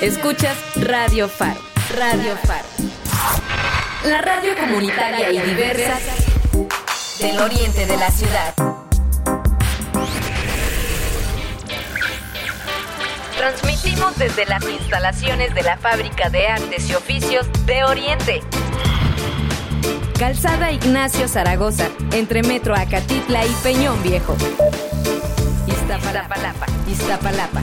Escuchas, Radio Faro. Radio Faro. La radio comunitaria y diversa del oriente de la ciudad. Transmitimos desde las instalaciones de la Fábrica de Artes y Oficios de Oriente. Calzada Ignacio Zaragoza, entre Metro Acatitla y Peñón Viejo. Iztapalapa, Iztapalapa,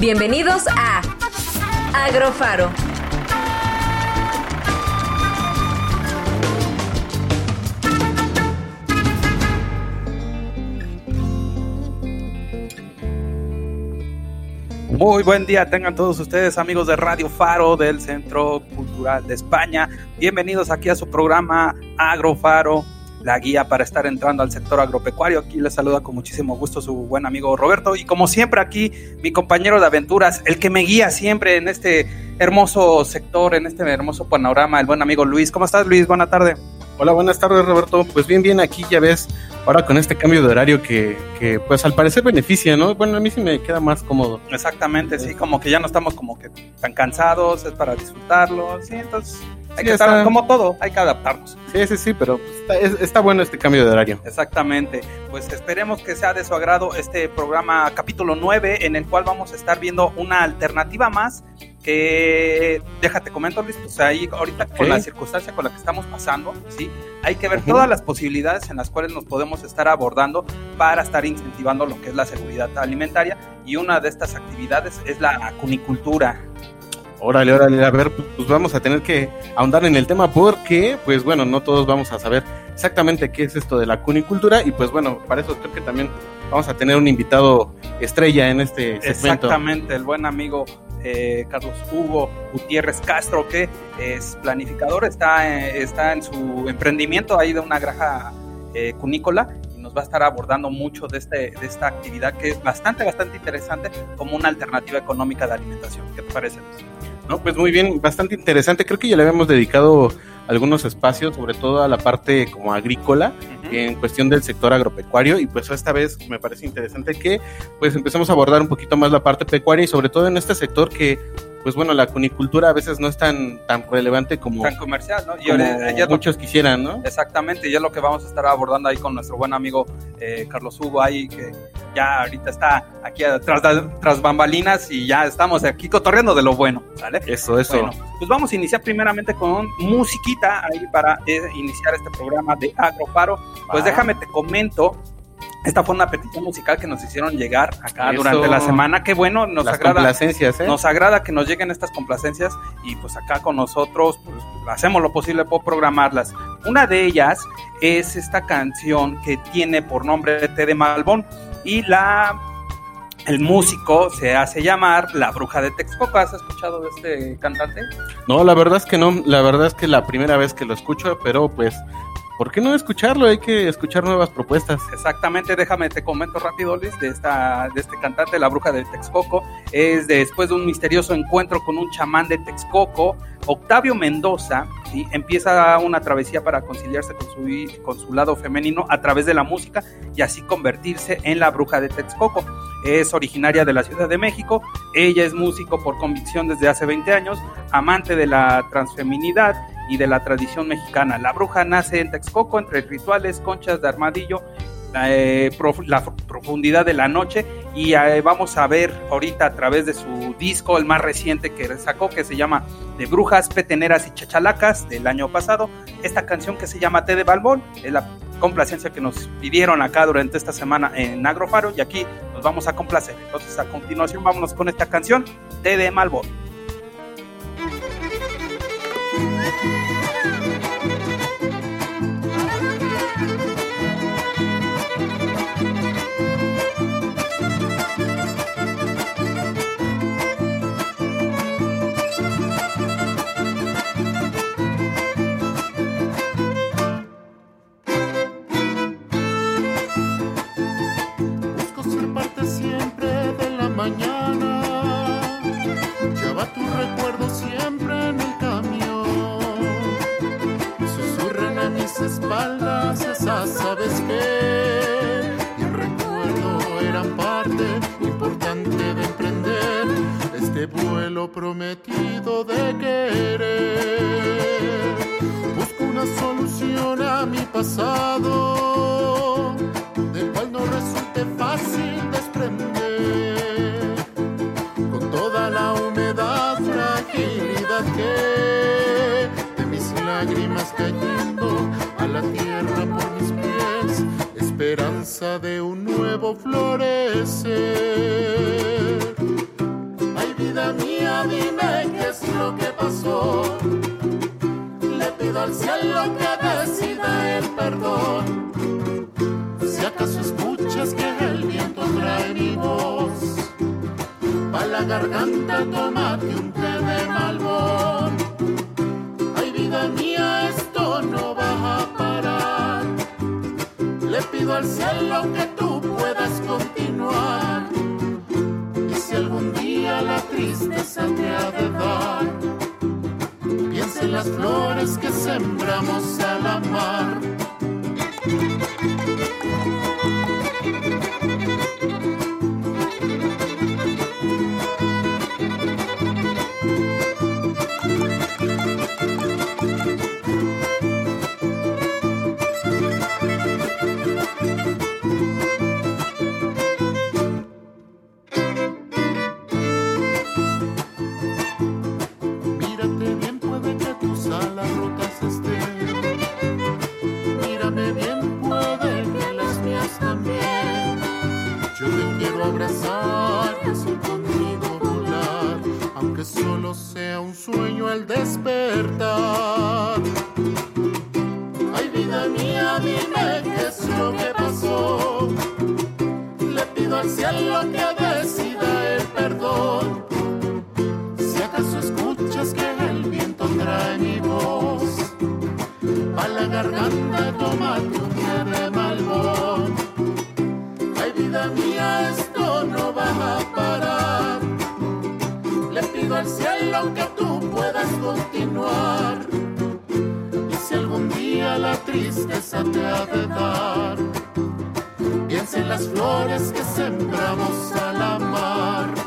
Bienvenidos a Agrofaro. Muy buen día tengan todos ustedes amigos de Radio Faro del Centro Cultural de España. Bienvenidos aquí a su programa Agrofaro, la guía para estar entrando al sector agropecuario. Aquí les saluda con muchísimo gusto su buen amigo Roberto y como siempre aquí mi compañero de aventuras, el que me guía siempre en este hermoso sector, en este hermoso panorama, el buen amigo Luis. ¿Cómo estás Luis? Buena tarde. Hola, buenas tardes Roberto. Pues bien, bien, aquí ya ves, ahora con este cambio de horario que, que pues al parecer beneficia, ¿no? Bueno, a mí sí me queda más cómodo. Exactamente, sí, como que ya no estamos como que tan cansados, es para disfrutarlo, sí, entonces hay Sí, que estar como todo, hay que adaptarnos. Sí, sí, sí, pero está, es- está bueno este cambio de horario. Exactamente, pues esperemos que sea de su agrado este programa capítulo 9 en el cual vamos a estar viendo una alternativa más que, déjate comento Luis, pues ahí ahorita con la circunstancia con la que estamos pasando, ¿sí? Hay que ver todas las posibilidades en las cuales nos podemos estar abordando para estar incentivando lo que es la seguridad alimentaria y una de estas actividades es la acunicultura. Órale, órale, a ver, pues vamos a tener que ahondar en el tema porque, pues bueno, no todos vamos a saber exactamente qué es esto de la cunicultura y pues bueno, para eso creo que también vamos a tener un invitado estrella en este segmento. Exactamente, el buen amigo eh, Carlos Hugo Gutiérrez Castro, que es planificador, está, eh, está en su emprendimiento ahí de una granja eh, cunícola y nos va a estar abordando mucho de, este, de esta actividad que es bastante, bastante interesante como una alternativa económica de alimentación. ¿Qué te parece? No, pues muy bien, bastante interesante. Creo que ya le habíamos dedicado algunos espacios, sobre todo a la parte como agrícola. En cuestión del sector agropecuario y pues esta vez me parece interesante que pues empecemos a abordar un poquito más la parte pecuaria y sobre todo en este sector que pues bueno la cunicultura a veces no es tan tan relevante como, Tan comercial, ¿no? Y como ahora- ya lo- muchos quisieran, ¿no? Exactamente, y es lo que vamos a estar abordando ahí con nuestro buen amigo eh, Carlos Hugo ahí, que ya ahorita está aquí tras, tras bambalinas y ya estamos aquí cotorreando de lo bueno, ¿sale? Eso, eso. Bueno, pues vamos a iniciar primeramente con musiquita ahí para eh, iniciar este programa de Agrofaro. Pues Va. déjame te comento. Esta fue una petición musical que nos hicieron llegar acá Eso. durante la semana. Qué bueno, nos Las agrada. complacencias, ¿eh? Nos agrada que nos lleguen estas complacencias y pues acá con nosotros pues, hacemos lo posible por programarlas. Una de ellas es esta canción que tiene por nombre T de Malbón y la el músico se hace llamar La Bruja de Texcoco. ¿Has escuchado de este cantante? No, la verdad es que no, la verdad es que la primera vez que lo escucho, pero pues ¿por qué no escucharlo? Hay que escuchar nuevas propuestas. Exactamente, déjame te comento rápido, Luis, de, esta, de este cantante, la bruja de Texcoco. Es después de un misterioso encuentro con un chamán de Texcoco, Octavio Mendoza, empieza una travesía para conciliarse con su, con su lado femenino a través de la música y así convertirse en la bruja de Texcoco. Es originaria de la Ciudad de México, ella es músico por convicción desde hace 20 años, amante de la transfeminidad y de la tradición mexicana. La bruja nace en Texcoco entre rituales, conchas de armadillo, eh, la f- profundidad de la noche y eh, vamos a ver ahorita a través de su disco, el más reciente que sacó, que se llama De Brujas, Peteneras y Chachalacas del año pasado, esta canción que se llama Té de Balbón, es la complacencia que nos pidieron acá durante esta semana en Agrofaro y aquí nos vamos a complacer. Entonces a continuación vámonos con esta canción, Té de Malbón. Música lo prometido de querer. Busco una solución a mi pasado, del cual no resulte fácil desprender. Con toda la humedad, fragilidad que de mis lágrimas cayendo a la tierra por mis pies, esperanza de un nuevo florecer dime qué es lo que pasó. Le pido al cielo que decida el perdón. Si acaso escuchas que el viento trae mi voz, pa' la garganta tómate un té de malbón. Ay, vida mía, esto no va a parar. Le pido al cielo que tú puedas continuar tristeza te ha de dar, piensa en las flores que sembramos al amar. vida mía, dime qué es lo que pasó. Le pido al cielo que decida el perdón. Si acaso escuchas que el viento trae mi voz, a la garganta toma tu de malvón. Ay, vida mía, esto no va a parar. Le pido al cielo que la tristeza te ha de dar. Piensa en las flores que sembramos al amar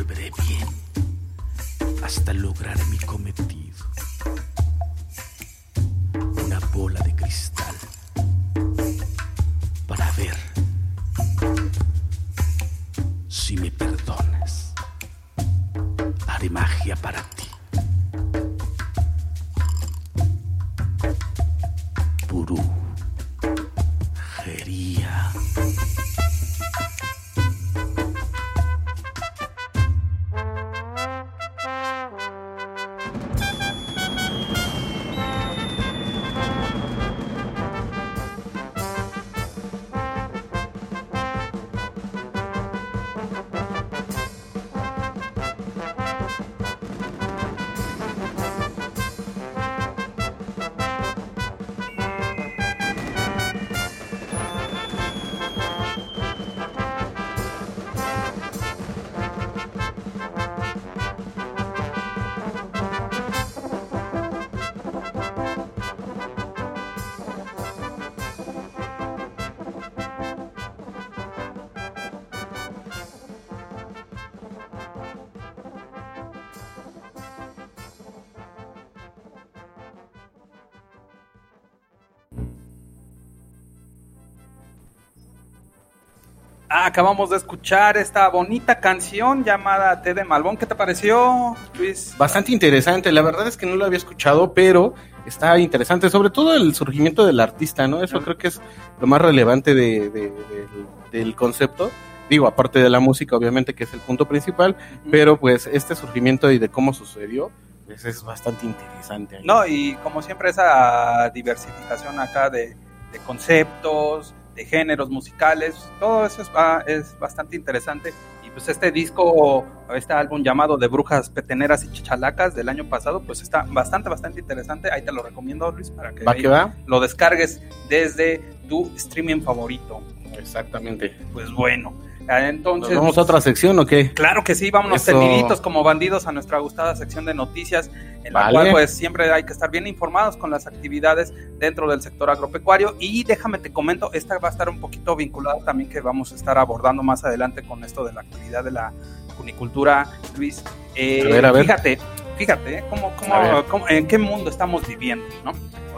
volveré bien hasta lograr mi cometido. Una bola de cristal. Acabamos de escuchar esta bonita canción llamada Té de Malbón. ¿Qué te pareció, Luis? Bastante interesante, la verdad es que no lo había escuchado, pero está interesante, sobre todo el surgimiento del artista, ¿no? Eso creo que es lo más relevante de, de- de- del concepto. Digo, aparte de la música, obviamente, que es el punto principal, pero pues este surgimiento y de cómo sucedió, pues es bastante interesante. ahí. No, y como siempre esa diversificación acá de, de conceptos, de géneros musicales, todo eso es, es bastante interesante. Y pues este disco, este álbum llamado De Brujas Peteneras y Chichalacas del año pasado, pues está bastante, bastante interesante. Ahí te lo recomiendo, Luis, para que, ¿Va ahí que va? lo descargues desde tu streaming favorito. Exactamente. Pues bueno, entonces... ¿Nos vamos a otra sección o qué? Claro que sí, vámonos Eso. tendiditos como bandidos a nuestra gustada sección de noticias, en la cual pues siempre hay que estar bien informados con las actividades dentro del sector agropecuario y déjame te comento, esta va a estar un poquito vinculada también que vamos a estar abordando más adelante con esto de la actividad de la cunicultura, Luis. Eh, A ver, a ver. Fíjate, fíjate, ¿eh? ¿cómo, cómo- cómo- en qué mundo estamos viviendo, ¿no?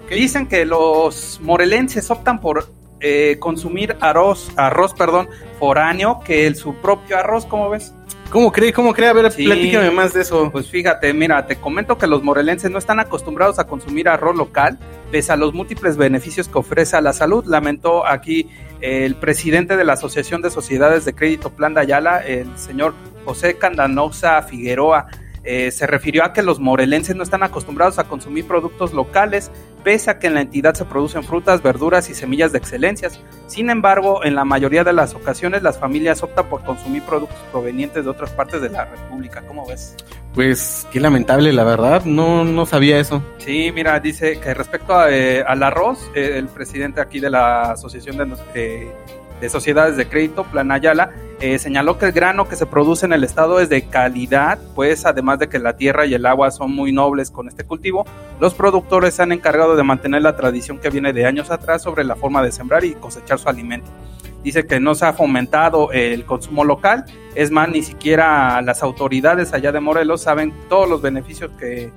Dicen que los morelenses optan por eh, consumir arroz, arroz, perdón, foráneo que el, su propio arroz, ¿cómo ves? ¿Cómo cree? ¿Cómo cree? A ver, Sí. platícame más de eso. Pues fíjate, mira, te comento que los morelenses no están acostumbrados a consumir arroz local, pese a los múltiples beneficios que ofrece a la salud, lamentó aquí el presidente de la Asociación de Sociedades de Crédito Plan de Ayala, el señor José Candanosa Figueroa. Eh, se refirió a que los morelenses no están acostumbrados a consumir productos locales, pese a que en la entidad se producen frutas, verduras y semillas de excelencias. Sin embargo, en la mayoría de las ocasiones las familias optan por consumir productos provenientes de otras partes de la República. ¿Cómo ves? Pues qué lamentable, la verdad. No, no sabía eso. Sí, mira, dice que respecto a, eh, al arroz, eh, el presidente aquí de la Asociación de, eh, de Sociedades de Crédito, Plan Ayala, eh, señaló que el grano que se produce en el estado es de calidad, pues además de que la tierra y el agua son muy nobles con este cultivo, los productores se han encargado de mantener la tradición que viene de años atrás sobre la forma de sembrar y cosechar su alimento. Dice que no se ha fomentado el consumo local, es más, ni siquiera las autoridades allá de Morelos saben todos los beneficios que,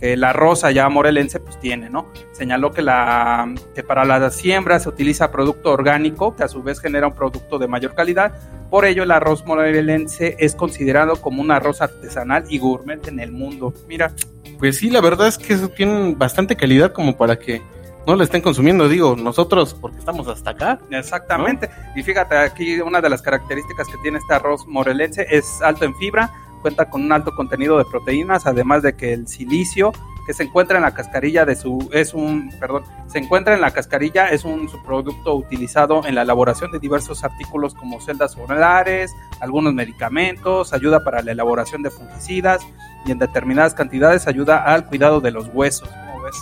que el arroz allá morelense pues tiene, ¿no? Señaló que, la, que para la siembra se utiliza producto orgánico, que a su vez genera un producto de mayor calidad, por ello el arroz morelense es considerado como un arroz artesanal y gourmet en el mundo. Mira, Pues sí, la verdad es que tienen bastante calidad como para que no lo estén consumiendo. Digo, nosotros, porque estamos hasta acá. Exactamente. Y fíjate, aquí una de las características que tiene este arroz morelense es alto en fibra, cuenta con un alto contenido de proteínas, además de que el silicio que se encuentra en la cascarilla de su es un, perdón, se encuentra en la cascarilla es un subproducto utilizado en la elaboración de diversos artículos como celdas solares, algunos medicamentos, ayuda para la elaboración de fungicidas y en determinadas cantidades ayuda al cuidado de los huesos. ¿Cómo ves?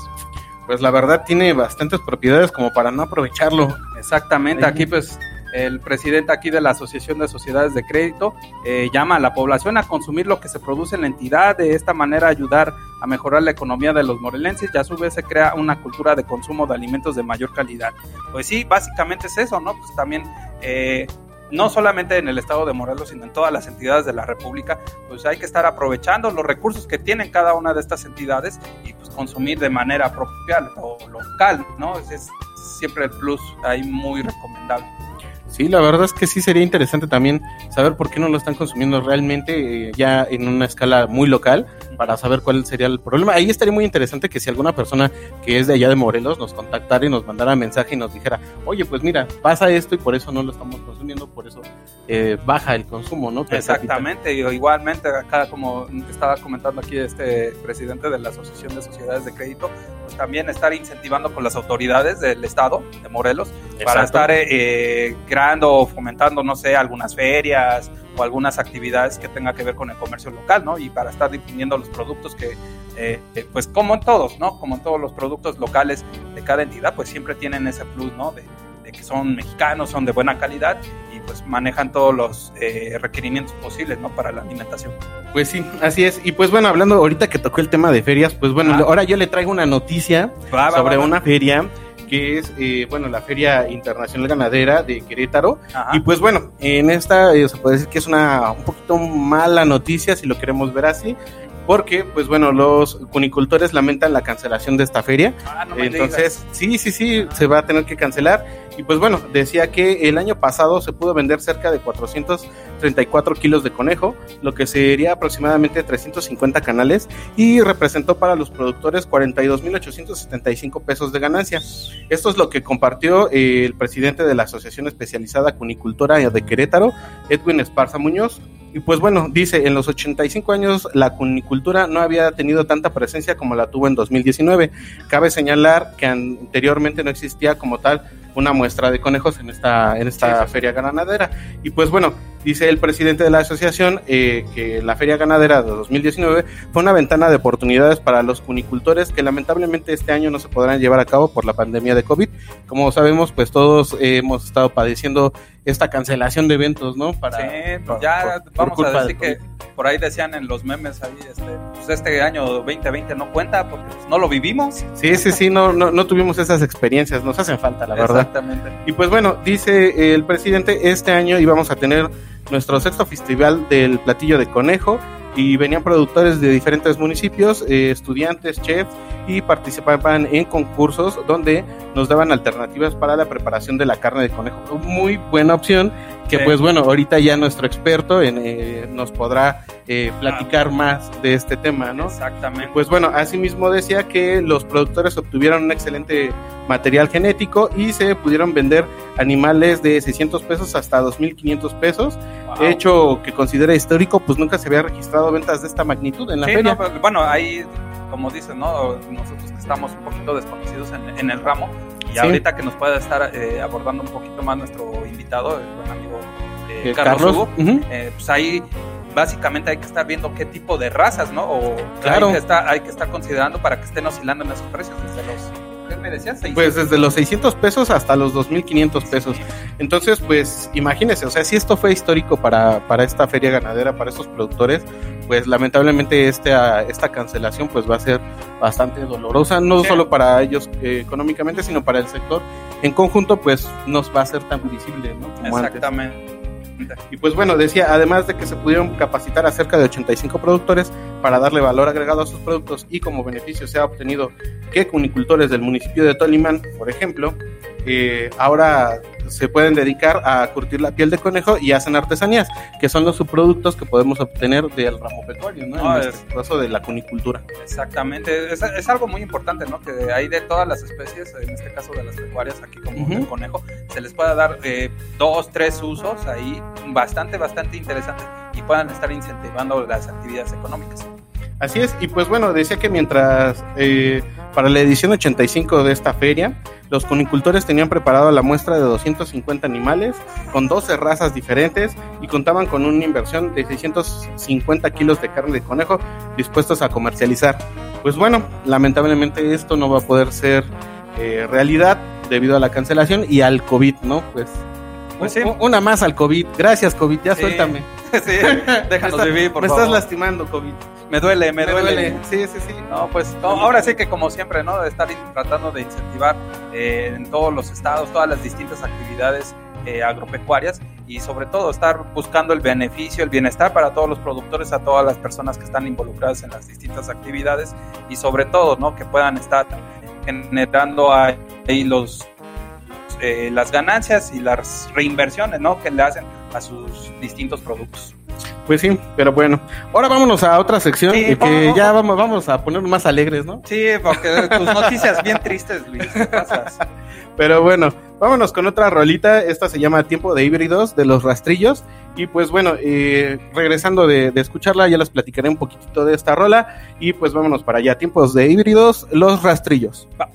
Pues la verdad tiene bastantes propiedades como para no aprovecharlo. Exactamente, aquí pues el presidente aquí de la Asociación de Sociedades de Crédito eh, llama a la población a consumir lo que se produce en la entidad, de esta manera ayudar a mejorar la economía de los morelenses y a su vez se crea una cultura de consumo de alimentos de mayor calidad. Pues sí, básicamente es eso, ¿no? Pues también... eh, no solamente en el estado de Morelos, sino en todas las entidades de la República, pues hay que estar aprovechando los recursos que tienen cada una de estas entidades y pues consumir de manera propia o local, ¿no? Ese es siempre el plus ahí muy recomendable. Sí, la verdad es que sí sería interesante también saber por qué no lo están consumiendo realmente eh, ya en una escala muy local para saber cuál sería el problema. Ahí estaría muy interesante que si alguna persona que es de allá de Morelos nos contactara y nos mandara mensaje y nos dijera, oye, pues mira, pasa esto y por eso no lo estamos consumiendo, por eso eh, baja el consumo, ¿no? Per. Exactamente, y igualmente acá como estaba comentando aquí este presidente de la Asociación de Sociedades de Crédito, pues también estar incentivando con las autoridades del estado de Morelos para estar eh, creando o fomentando, no sé, algunas ferias o algunas actividades que tenga que ver con el comercio local, ¿no? Y para estar difundiendo los productos que, eh, pues como en todos, ¿no? Como en todos los productos locales de cada entidad, pues siempre tienen ese plus, ¿no? De, de que son mexicanos, son de buena calidad pues manejan todos los eh, requerimientos posibles, ¿no? Para la alimentación. Pues sí, así es. Y pues bueno, hablando ahorita que tocó el tema de ferias, pues bueno, Ah. ahora yo le traigo una noticia Va, sobre va, va. una feria que es, eh, bueno, la Feria Internacional Ganadera de Querétaro. Ajá. Y pues bueno, en esta eh, se puede decir que es una un poquito mala noticia, si lo queremos ver así, porque, pues bueno, los cunicultores lamentan la cancelación de esta feria. Ah, no Entonces, sí, sí, sí, se va a tener que cancelar. Y pues bueno, decía que el año pasado se pudo vender cerca de 434 kilos de conejo, lo que sería aproximadamente 350 canales, y representó para los productores 42.875 pesos de ganancia. Esto es lo que compartió eh, el presidente de la Asociación Especializada Cunicultora de Querétaro, Edwin Esparza Muñoz. Y pues bueno, dice, en los 85 años la cunicultura no había tenido tanta presencia como la tuvo en 2019. Cabe señalar que anteriormente no existía como tal una muestra de conejos en esta, en esta feria ganadera. Y pues bueno, dice el presidente de la asociación eh, que la feria ganadera de 2019 fue una ventana de oportunidades para los cunicultores que lamentablemente este año no se podrán llevar a cabo por la pandemia de COVID. Como sabemos, pues todos hemos estado padeciendo esta cancelación de eventos, ¿no? Para, sí, pues ya vamos a decir que por ahí decían en los memes ahí, este, pues este año 2020 no cuenta porque pues, no lo vivimos. Sí, sí, sí, no, no, no tuvimos esas experiencias, nos hacen falta, la verdad. Exactamente. Y pues bueno, dice el presidente, este año íbamos a tener nuestro sexto festival del platillo de conejo y venían productores de diferentes municipios, eh, estudiantes, chefs y participaban en concursos donde nos daban alternativas para la preparación de la carne de conejo. Muy buena opción que Sí. pues bueno, ahorita ya nuestro experto en, eh, nos podrá eh, platicar más de este tema, ¿no? Exactamente. Pues bueno, asimismo decía que los productores obtuvieron un excelente material genético y se pudieron vender animales de 600 pesos hasta 2.500 pesos, Wow. hecho que considera histórico, pues nunca se había registrado ventas de esta magnitud en la Sí, feria. no, pero, bueno, ahí, como dices, ¿no? Nosotros que estamos un poquito desconocidos en, en el ramo, y Sí. ahorita que nos pueda estar eh, abordando un poquito más nuestro invitado, el buen amigo eh, Eh, Carlos, Carlos, Hugo, eh, pues ahí básicamente hay que estar viendo qué tipo de razas, ¿no? O Claro. hay, que estar, hay que estar considerando para que estén oscilando en esos precios desde los... ¿Qué me decías? Pues desde los 600 pesos hasta los 2.500 pesos. Entonces, pues imagínense, o sea, si esto fue histórico para, para esta feria ganadera, para estos productores, pues lamentablemente esta, esta cancelación pues va a ser bastante dolorosa, no Sí. solo para ellos eh, económicamente, sino para el sector. En conjunto, pues nos va a ser tan visible, ¿no? Como antes. Y pues bueno, decía, además de que se pudieron capacitar a cerca de 85 productores para darle valor agregado a sus productos y como beneficio se ha obtenido que cunicultores del municipio de Tolimán, por ejemplo, eh, ahora se pueden dedicar a curtir la piel de conejo y hacen artesanías, que son los subproductos que podemos obtener del ramo pecuario, ¿no? No, en es- este caso de la cunicultura. Exactamente, es, es algo muy importante, ¿no? Que hay de todas las especies, en este caso de las pecuarias, aquí como Ujú. el conejo, se les pueda dar eh, dos, tres usos ahí bastante, bastante interesantes y puedan estar incentivando las actividades económicas. Así es, y pues bueno, decía que mientras eh, para la edición 85 de esta feria, los conicultores tenían preparado la muestra de 250 animales con 12 razas diferentes y contaban con una inversión de 650 kilos de carne de conejo dispuestos a comercializar. Pues bueno, lamentablemente esto no va a poder ser eh, realidad debido a la cancelación y al COVID, ¿no? Pues, Pues sí. una más al COVID. Gracias, COVID, ya Sí. suéltame. sí, déjanos Me vivir, por Me favor. estás lastimando, COVID. Me duele, me, duele. Sí, sí, sí. No, pues no, ahora sí que como siempre, ¿no? De estar tratando de incentivar eh, en todos los estados, todas las distintas actividades eh, agropecuarias y sobre todo estar buscando el beneficio, el bienestar para todos los productores, a todas las personas que están involucradas en las distintas actividades y sobre todo, ¿no? Que puedan estar generando ahí los eh, las ganancias y las reinversiones, ¿no? Que le hacen a sus distintos productos. Pues sí, pero bueno. Ahora vámonos a otra sección Sí, que vamos, ya vamos. vamos, vamos a ponernos más alegres, ¿no? Sí, porque tus noticias bien tristes, Luis, ¿qué pasas? Pero bueno, vámonos con otra rolita. Esta se llama Tiempo de Híbridos de los Rastrillos. Y pues bueno, eh, regresando de, de escucharla, ya les platicaré un poquitito de esta rola. Y pues vámonos para allá. Tiempos de Híbridos, los Rastrillos. Va.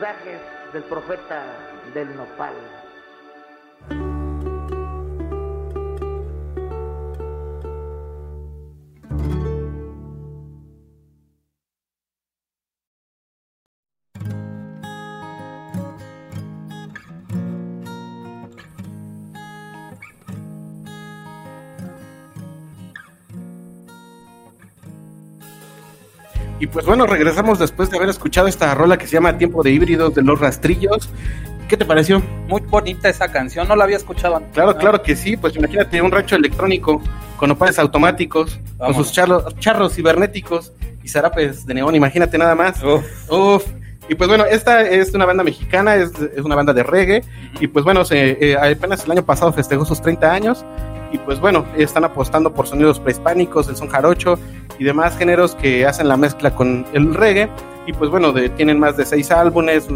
Mensajes del profeta del nopal. Y pues bueno, regresamos después de haber escuchado esta rola que se llama Tiempo de Híbridos de los Rastrillos. ¿Qué te pareció? Muy bonita esa canción, no la había escuchado antes. Claro, ¿no? claro que sí. Pues imagínate un rancho electrónico con opales automáticos, Vamos. con sus charlos, charros cibernéticos y zarapes de neón. Imagínate nada más. Uf. Uf. Y pues bueno, esta es una banda mexicana, es, es una banda de reggae. Y pues bueno, se, eh, apenas el año pasado festejó sus 30 años. Y pues bueno, están apostando por sonidos prehispánicos, el son jarocho y demás géneros que hacen la mezcla con el reggae. Y pues bueno, de- tienen más de seis álbumes,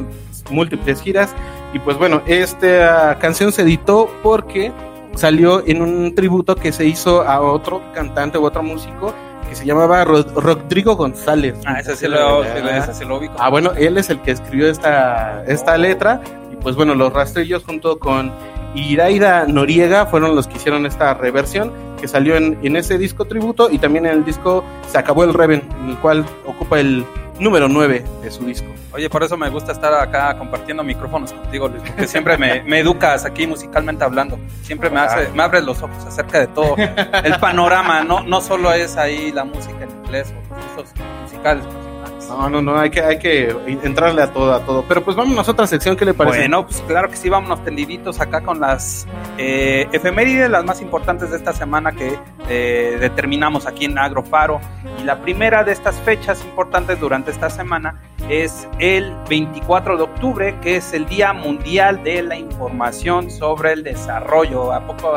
múltiples giras. Y pues bueno, esta canción se editó porque salió en un tributo que se hizo a otro cantante u otro músico que se llamaba Rod- Rodrigo González. Ah, ese sí lo, ese lo ubico. Ah, bueno, él es el que escribió esta, esta letra y pues bueno, los rastrillos junto con Iraida Noriega fueron los que hicieron esta reversión que salió en, en ese disco tributo y también en el disco Se acabó el Reven, en el cual ocupa el número 9 de su disco. Oye, por eso me gusta estar acá compartiendo micrófonos contigo, Luis, porque siempre me, me educas aquí musicalmente hablando. Siempre me, hace, me abres los ojos acerca de todo el panorama, no, no solo es ahí la música en inglés o los gustos musicales. No, no, no, hay que, hay que entrarle a todo, a todo. Pero pues vámonos a otra sección, ¿qué le parece? Bueno, pues claro que sí, vámonos tendiditos acá con las eh, efemérides, las más importantes de esta semana que eh, determinamos aquí en Agrofaro. Y la primera de estas fechas importantes durante esta semana es el 24 de octubre, que es el Día Mundial de la Información sobre el Desarrollo. ¿A poco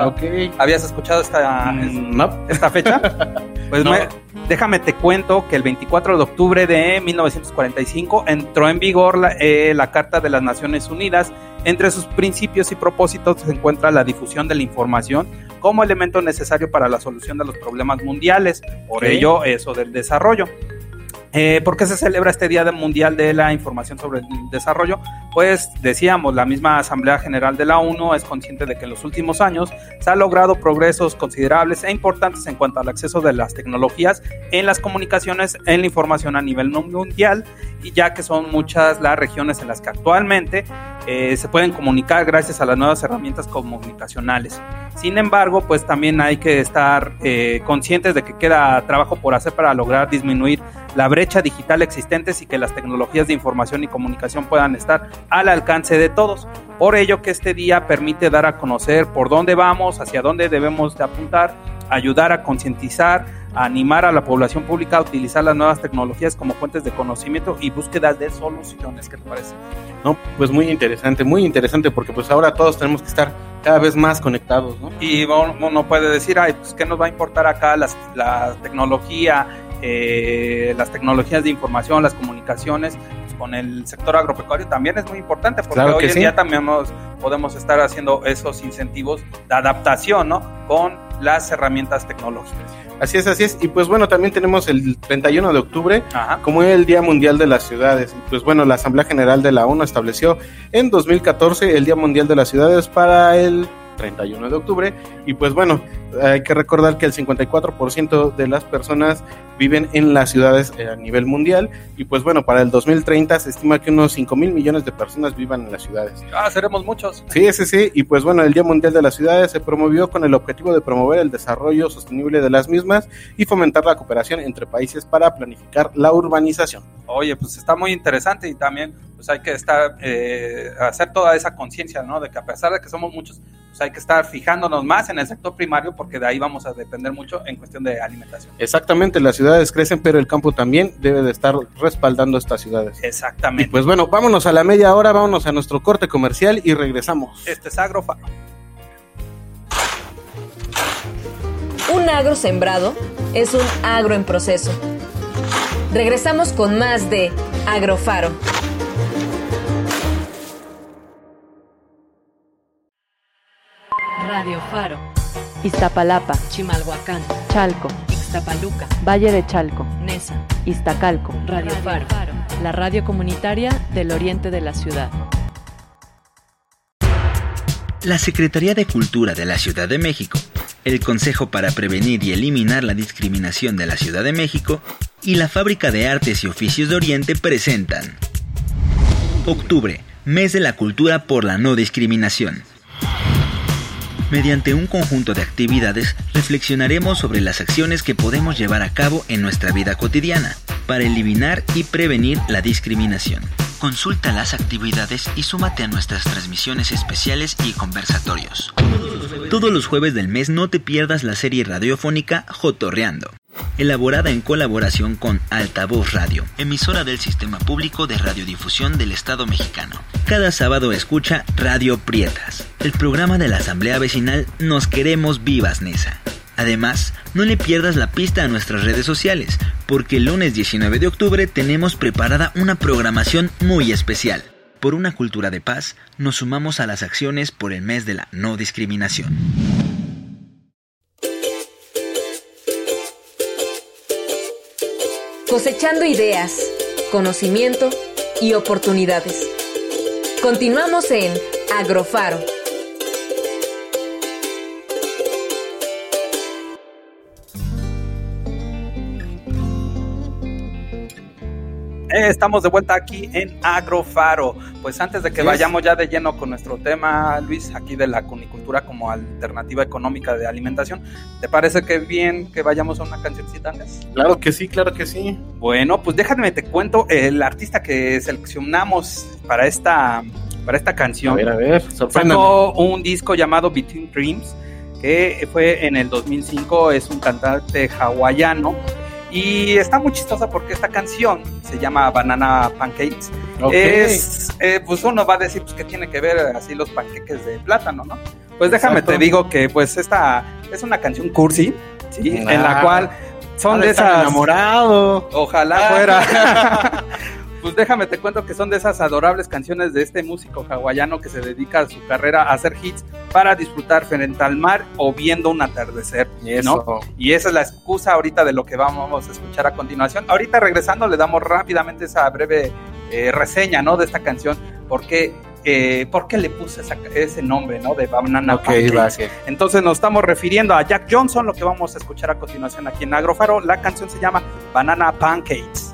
habías escuchado esta, Mm, no. esta fecha? Pues No. me- déjame te cuento que el 24 de octubre de 1945 entró en vigor la, eh, la Carta de las Naciones Unidas. Entre sus principios y propósitos se encuentra la difusión de la información como elemento necesario para la solución de los problemas mundiales, por ello eso del desarrollo. Eh, ¿Por qué se celebra este Día Mundial de la Información sobre el Desarrollo? Pues decíamos, la misma Asamblea General de la ONU es consciente de que en los últimos años se han logrado progresos considerables e importantes en cuanto al acceso de las tecnologías en las comunicaciones, en la información a nivel mundial, y ya que son muchas las regiones en las que actualmente eh, se pueden comunicar gracias a las nuevas herramientas comunicacionales. Sin embargo, pues también hay que estar eh, conscientes de que queda trabajo por hacer para lograr disminuir la brecha digital existente y que las tecnologías de información y comunicación puedan estar al alcance de todos. Por ello que este día permite dar a conocer por dónde vamos, hacia dónde debemos de apuntar, ayudar a concientizar, a animar a la población pública a utilizar las nuevas tecnologías como fuentes de conocimiento y búsquedas de soluciones. ¿Qué te parece? No, pues muy interesante, muy interesante, porque pues ahora todos tenemos que estar cada vez más conectados, ¿no? Y uno no puede decir, ay, pues qué nos va a importar acá las, la tecnología, eh, las tecnologías de información, las comunicaciones, pues con el sector agropecuario también es muy importante, porque Claro hoy en sí. día también nos- podemos estar haciendo esos incentivos de adaptación, ¿no? Con las herramientas tecnológicas. Así es, así es. Y pues bueno, también tenemos el 31 de octubre Ajá. como el Día Mundial de las Ciudades. Y pues bueno, la Asamblea General de la ONU estableció en 2014 el Día Mundial de las Ciudades para el 31 de octubre. Y pues bueno, hay que recordar que el 54% de las personas viven en las ciudades eh, a nivel mundial. Y pues bueno, para el 2030 se estima que unos 5 mil millones de personas vivan en las ciudades. Ah, seremos muchos. Sí, sí, sí. Y pues bueno, el Día Mundial de las Ciudades se promovió con el objetivo de promover el desarrollo sostenible de las mismas y fomentar la cooperación entre países para planificar la urbanización. Oye, pues está muy interesante y también pues hay que estar, eh, hacer toda esa conciencia, ¿no? De que a pesar de que somos muchos, pues hay que estar fijándonos más en el sector primario porque de ahí vamos a depender mucho en cuestión de alimentación. Exactamente, las ciudades crecen, pero el campo también debe de estar respaldando estas ciudades. Y Exactamente. pues bueno, vámonos a la media hora, vámonos a nuestro corte comercial y regresamos. Este es Agrofa. Un agro sembrado es un agro en proceso. Regresamos con más de Agrofaro. Radio Faro, Iztapalapa, Chimalhuacán, Chalco, Ixtapaluca, Valle de Chalco, Nesa, Iztacalco, Radio Faro, la radio comunitaria del oriente de la ciudad. La Secretaría de Cultura de la Ciudad de México, el Consejo para Prevenir y Eliminar la Discriminación de la Ciudad de México y la Fábrica de Artes y Oficios de Oriente presentan Octubre, Mes de la Cultura por la No Discriminación. Mediante un conjunto de actividades, reflexionaremos sobre las acciones que podemos llevar a cabo en nuestra vida cotidiana para eliminar y prevenir la discriminación. Consulta las actividades y súmate a nuestras transmisiones especiales y conversatorios. Todos los jueves del mes no te pierdas la serie radiofónica Jotorreando, elaborada en colaboración con Altavoz Radio, emisora del Sistema Público de Radiodifusión del Estado mexicano. Cada sábado escucha Radio Prietas, el programa de la Asamblea Vecinal Nos Queremos Vivas Nesa. Además, no le pierdas la pista a nuestras redes sociales, porque el lunes 19 de octubre tenemos preparada una programación muy especial. Por una cultura de paz, nos sumamos a las acciones por el mes de la no discriminación. Cosechando ideas, conocimiento y oportunidades. Continuamos en Agrofaro. Estamos de vuelta aquí en Agrofaro. Pues antes de que vayamos ya de lleno con nuestro tema, Luis, aquí de la cunicultura como alternativa económica de alimentación, ¿te parece que bien que vayamos a una cancioncita antes? Claro que sí, claro que sí. Bueno, pues déjame te cuento el artista que seleccionamos para esta para esta A canción. ver, a ver. Sacó un disco llamado Between Dreams, que fue en el 2005, es un cantante hawaiano. Y está muy chistosa porque esta canción se llama Banana Pancakes. Es, eh, pues uno va a decir pues, que tiene que ver así los panqueques de plátano, ¿no? Pues déjame Exacto. te digo que pues esta es una canción cursi, ¿sí? Ah. en la cual son de esas... enamorado. Ojalá fuera. pues déjame te cuento que son de esas adorables canciones de este músico hawaiano que se dedica a su carrera a hacer hits para disfrutar frente al mar o viendo un atardecer, ¿no? Eso. Y esa es la excusa ahorita de lo que vamos a escuchar a continuación. Ahorita regresando le damos rápidamente esa breve eh, reseña, ¿no? De esta canción, porque eh, ¿por qué le puse esa- ese nombre, ¿no? De Banana Ok, Pancakes? Entonces nos estamos refiriendo a Jack Johnson, lo que vamos a escuchar a continuación aquí en Agrofaro. La canción se llama Banana Pancakes.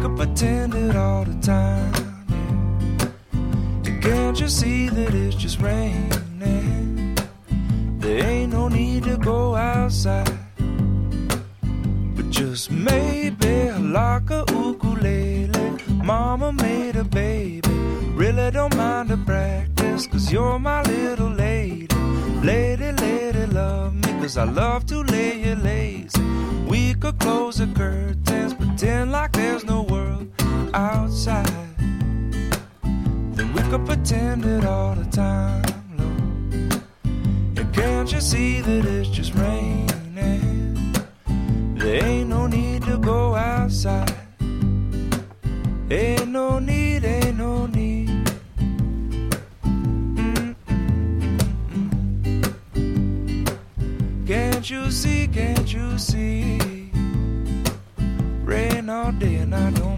Could pretend it all the time. yeah. And can't you see that it's just raining? There ain't no need to go outside. But just maybe like a ukulele. Mama made a baby. Really don't mind the practice, cause you're my little lady. Lady, lady, love me, cause I love to lay you lazy. We could close the curtains, pretend like there's no outside. Then we could pretend it all the time, Lord. And can't you see that it's just raining? There ain't no need to go outside. Ain't no need, ain't no need. Can't you see, can't you see? Rain all day and I don't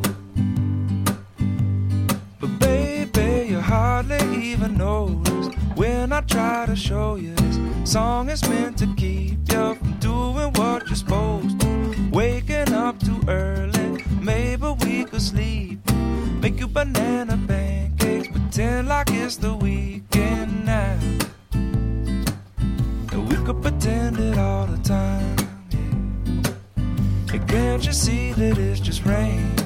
Hardly even notice when I try to show you this song is meant to keep you from doing what you're supposed to. Waking up too early, maybe we could sleep. Make you banana pancakes, pretend like it's the weekend now. And we could pretend it all the time. Yeah. And can't you see that it's just raining?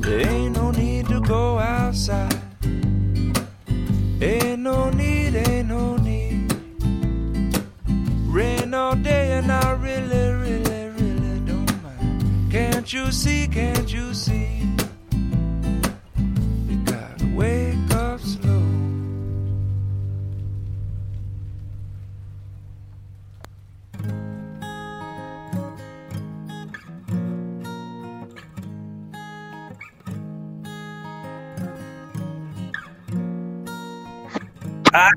There ain't no need to go outside. Ain't no need, ain't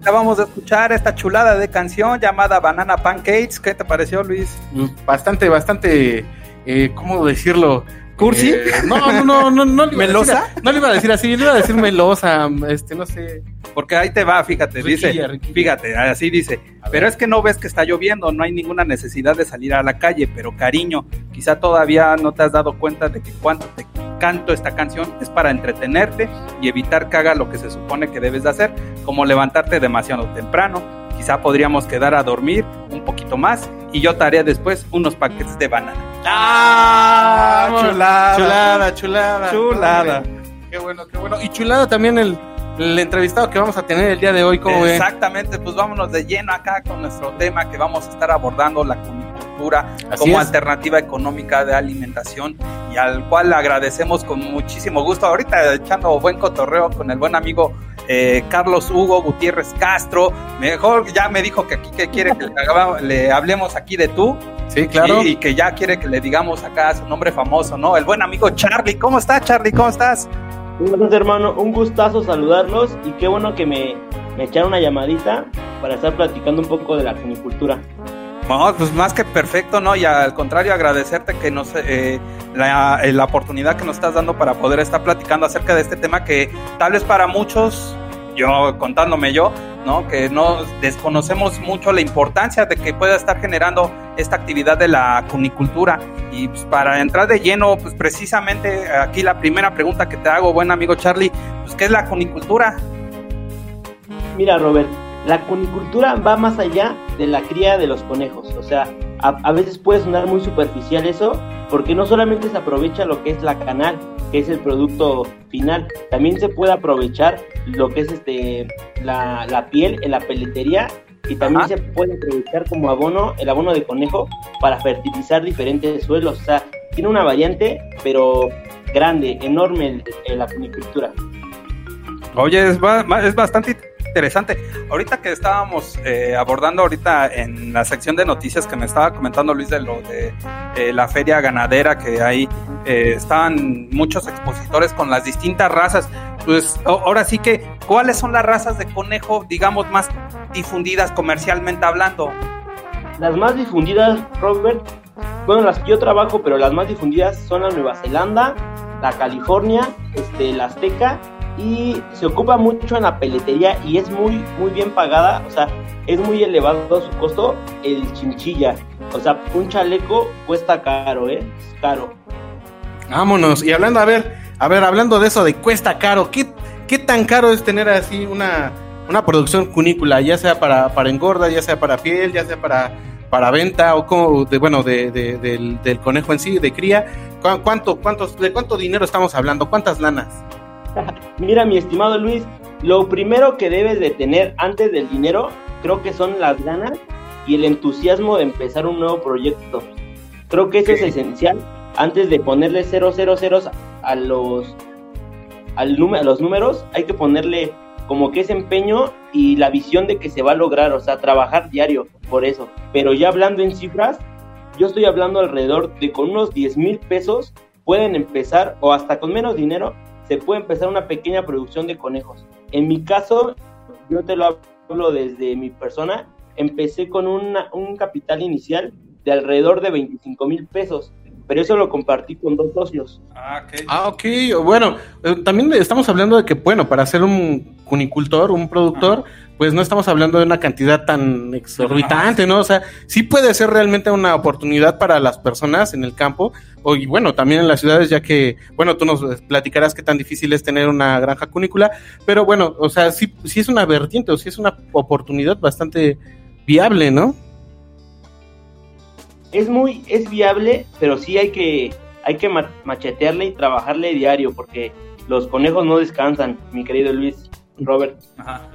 acabamos de escuchar esta chulada de canción llamada Banana Pancakes. ¿Qué te pareció, Luis? Pues, Bastante, bastante, eh, ¿cómo decirlo? ¿Cursi? Eh, no, no, no, no, no le iba a ¿Melosa? decir- no le iba a decir así, le iba a decir melosa, este, no sé. Porque ahí te va, fíjate, Riquilla, dice, riquilla. fíjate, así dice, pero es que no ves que está lloviendo, no hay ninguna necesidad de salir a la calle, pero cariño, quizá todavía no te has dado cuenta de que cuando te canto esta canción es para entretenerte y evitar que haga lo que se supone que debes de hacer, como levantarte demasiado temprano, quizá podríamos quedar a dormir un poquito más y yo te haré después unos paquetes de banana. ¡Ah! chulada. Chulada, chulada. Qué bueno, qué bueno. Y chulada también el, el entrevistado que vamos a tener el día de hoy, ¿cómo ven? Exactamente, pues vámonos de lleno acá con nuestro tema que vamos a estar abordando, la Así como es. alternativa económica de alimentación y al cual agradecemos con muchísimo gusto. Ahorita echando buen cotorreo con el buen amigo eh, Carlos Hugo Gutiérrez Castro. Mejor ya me dijo que aquí que quiere que le, haga- le hablemos aquí de tú Sí, claro. y, y que ya quiere que le digamos acá su nombre famoso, ¿no? El buen amigo Charlie. ¿Cómo estás, Charlie? ¿Cómo estás? Gracias, hermano. Un gustazo saludarlos y qué bueno que me, me echaron una llamadita para estar platicando un poco de la cunicultura. No, pues más que perfecto, ¿no? Y al contrario, agradecerte que nos eh, la, eh, la oportunidad que nos estás dando para poder estar platicando acerca de este tema que tal vez para muchos, yo contándome yo, ¿no? Que no desconocemos mucho la importancia de que pueda estar generando esta actividad de la cunicultura. Y pues, para entrar de lleno, pues precisamente aquí la primera pregunta que te hago, buen amigo Charlie, pues ¿qué es la cunicultura? Mira, Robert, la cunicultura va más allá de la cría de los conejos. O sea, a, a veces puede sonar muy superficial eso, porque no solamente se aprovecha lo que es la canal, que es el producto final, también se puede aprovechar lo que es este la, la piel en la peletería y también Ajá. se puede aprovechar como abono, el abono de conejo, para fertilizar diferentes suelos. O sea, tiene una variante, pero grande, enorme el- la cunicultura. Oye, es, ba- es bastante interesante. Ahorita que estábamos eh, abordando ahorita en la sección de noticias que me estaba comentando Luis de lo de eh, la feria ganadera, que ahí eh, estaban muchos expositores con las distintas razas. Pues ahora sí que, ¿cuáles son las razas de conejo, digamos, más difundidas comercialmente hablando? Las más difundidas, Robert, bueno, las que yo trabajo, pero las más difundidas son la Nueva Zelanda, la California, este, la Azteca, y se ocupa mucho en la peletería y es muy, muy bien pagada, o sea, es muy elevado su costo, el chinchilla. O sea, un chaleco cuesta caro, ¿eh? Es caro. Vámonos. Y hablando, a ver, a ver, hablando de eso de cuesta caro, ¿qué, qué tan caro es tener así una, una producción cunícula, ya sea para, para engorda, ya sea para piel, ya sea para, para venta o como, de, bueno, de, de- del, del conejo en sí, de cría? ¿Cu- ¿Cuánto, cuántos, ¿De cuánto dinero estamos hablando? ¿Cuántas lanas? Mira, mi estimado Luis, lo primero que debes de tener antes del dinero, creo que son las ganas y el entusiasmo de empezar un nuevo proyecto. Creo que eso es esencial antes de ponerle 000 a los al a los números, hay que ponerle como que ese empeño y la visión de que se va a lograr, o sea, trabajar diario por eso. Pero ya hablando en cifras, yo estoy hablando alrededor de con unos 10 mil pesos pueden empezar, o hasta con menos dinero, se puede empezar una pequeña producción de conejos. En mi caso, yo te lo hablo desde mi persona, empecé con una- un capital inicial de alrededor de 25 mil pesos, pero eso lo compartí con dos socios. Ah, ok. Ah, ok. Bueno, eh, también estamos hablando de que, bueno, para ser un cunicultor, un productor, pues no estamos hablando de una cantidad tan exorbitante, ¿no? O sea, sí puede ser realmente una oportunidad para las personas en el campo, o, y bueno, también en las ciudades, ya que, bueno, tú nos platicarás qué tan difícil es tener una granja cunícula, pero bueno, o sea, sí, sí es una vertiente, o sí es una oportunidad bastante viable, ¿no? Es muy, es viable, pero sí hay que, hay que ma- machetearle y trabajarle diario, porque los conejos no descansan, mi querido Luis, Robert. Ajá.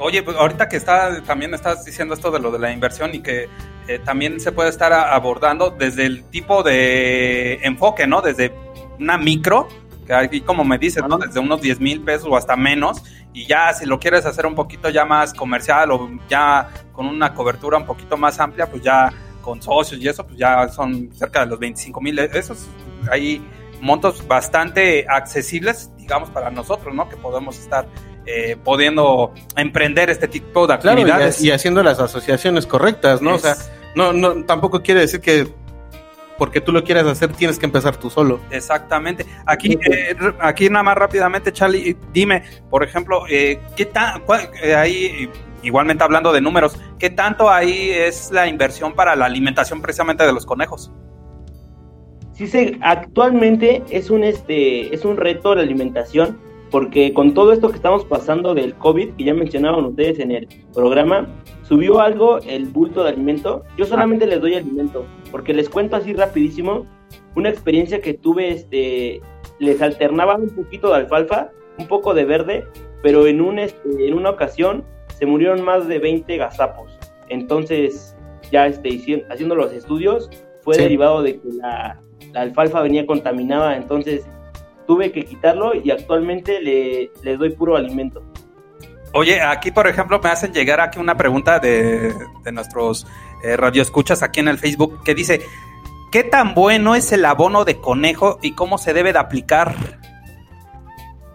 Oye, pues ahorita que está, también estás diciendo esto de lo de la inversión y que eh, también se puede estar abordando desde el tipo de enfoque, ¿no? Desde una micro, que aquí como me dices, ¿no? Desde unos 10 mil pesos o hasta menos, y ya si lo quieres hacer un poquito ya más comercial o ya con una cobertura un poquito más amplia, pues ya con socios y eso, pues ya son cerca de los 25 mil. Esos hay montos bastante accesibles, digamos, para nosotros, ¿no? Que podemos estar eh, pudiendo emprender este tipo de Claro, y, actividades. y haciendo las asociaciones correctas, ¿no? O sea, no, no, tampoco quiere decir que porque tú lo quieras hacer, tienes que empezar tú solo. Exactamente. Aquí, eh, aquí nada más rápidamente, Charlie, dime, por ejemplo, eh, ¿qué tan, cuál- eh, ahí, igualmente hablando de números, qué tanto ahí es la inversión para la alimentación precisamente de los conejos? Sí, se, actualmente es un, este, es un reto la alimentación, porque con todo esto que estamos pasando del COVID, que ya mencionaban ustedes en el programa, subió algo el bulto de alimento. Yo solamente les doy alimento, porque les cuento así rapidísimo una experiencia que tuve, este, les alternaba un poquito de alfalfa, un poco de verde, pero en, un, este, en una ocasión se murieron más de 20 gazapos. Entonces, ya este, haciendo los estudios, fue Sí. derivado de que la, la alfalfa venía contaminada, entonces tuve que quitarlo y actualmente le, le doy puro alimento. Oye, aquí por ejemplo me hacen llegar aquí una pregunta de, de nuestros eh, radioescuchas aquí en el Facebook que dice, ¿qué tan bueno es el abono de conejo y cómo se debe de aplicar?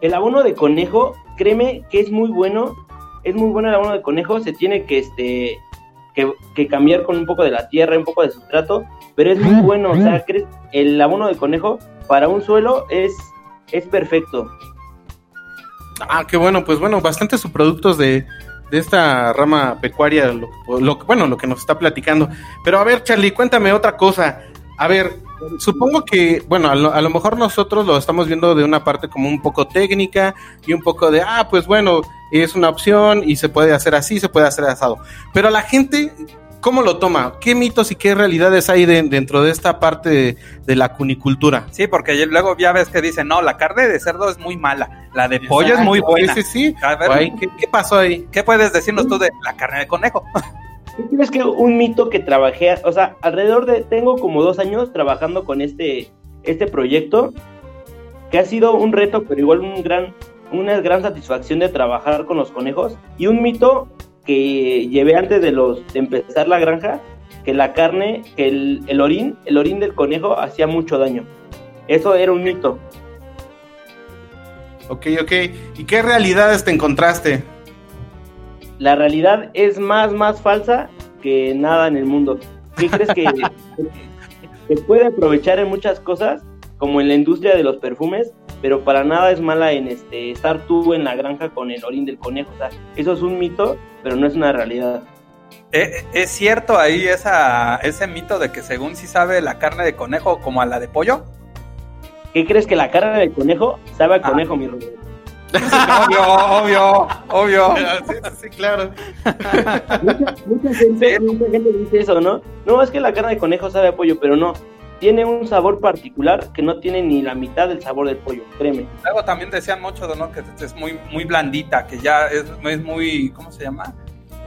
El abono de conejo, créeme que es muy bueno, es muy bueno el abono de conejo, se tiene que este que, que cambiar con un poco de la tierra, un poco de sustrato, pero es muy bueno, o sea, crees- el abono de conejo para un suelo es, es perfecto. Ah, qué bueno, pues bueno, bastantes subproductos de, de esta rama pecuaria, lo, lo- bueno, lo que nos está platicando. Pero a ver, Charlie, cuéntame otra cosa. A ver, supongo que, bueno, a lo, a lo mejor nosotros lo estamos viendo de una parte como un poco técnica y un poco de, ah, pues bueno, es una opción y se puede hacer así, se puede hacer asado. Pero la gente, ¿cómo lo toma? ¿Qué mitos y qué realidades hay de- dentro de esta parte de, de la cunicultura? Sí, porque luego ya ves que dicen, no, la carne de cerdo es muy mala, la de pollo es muy buena. Sí, sí, sí. A ver, ¿qué, qué pasó ahí? ¿qué puedes decirnos tú de la carne de conejo? ¿Qué crees que un mito que trabajé, o sea, alrededor de, tengo como dos años trabajando con este, este proyecto, que ha sido un reto, pero igual un gran, una gran satisfacción de trabajar con los conejos, y un mito que llevé antes de los de empezar la granja, que la carne, que el, el orín, el orín del conejo hacía mucho daño. Eso era un mito. Ok, ok. ¿Y qué realidades te encontraste? La realidad es más, más falsa que nada en el mundo. ¿Qué crees que se puede aprovechar en muchas cosas, como en la industria de los perfumes, pero para nada es mala en este estar tú en la granja con el orín del conejo? O sea, eso es un mito, pero no es una realidad. Eh, ¿Es cierto ahí esa, ese mito de que según si sabe la carne de conejo como a la de pollo? ¿Qué crees que la carne del conejo sabe a Ah. conejo, mi Rubén? obvio, obvio, obvio. sí, sí, claro. Mucha, mucha gente, mucha gente dice eso, ¿no? No, es que la carne de conejo sabe a pollo, pero no. Tiene un sabor particular que no tiene ni la mitad del sabor del pollo, créeme. Luego también decían mucho, ¿no? Que es muy, muy blandita, que ya es, es muy, ¿cómo se llama?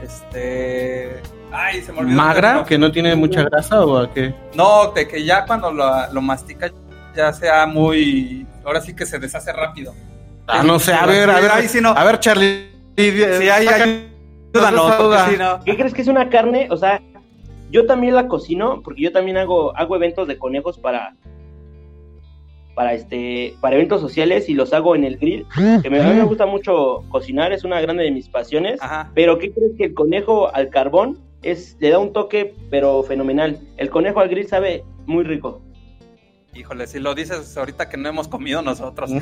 Este... Ay, se me olvidó. ¿Magra? ¿Que no tiene mucha grasa o a qué? No, de que ya cuando lo, lo mastica ya sea muy... Ahora sí que se deshace rápido. Ah, no sé, a ver, a ver, Ahí sí no. a ver, Charlie. Sí, ahí ayúdanos, no. ¿Qué crees que es una carne? O sea, yo también la cocino porque yo también hago, hago eventos de conejos para para este para eventos sociales y los hago en el grill. Que me, a mí me gusta mucho cocinar, es una grande de mis pasiones. Ajá. Pero ¿qué crees que el conejo al carbón es le da un toque pero fenomenal? El conejo al grill sabe muy rico. Híjole, si lo dices ahorita que no hemos comido nosotros.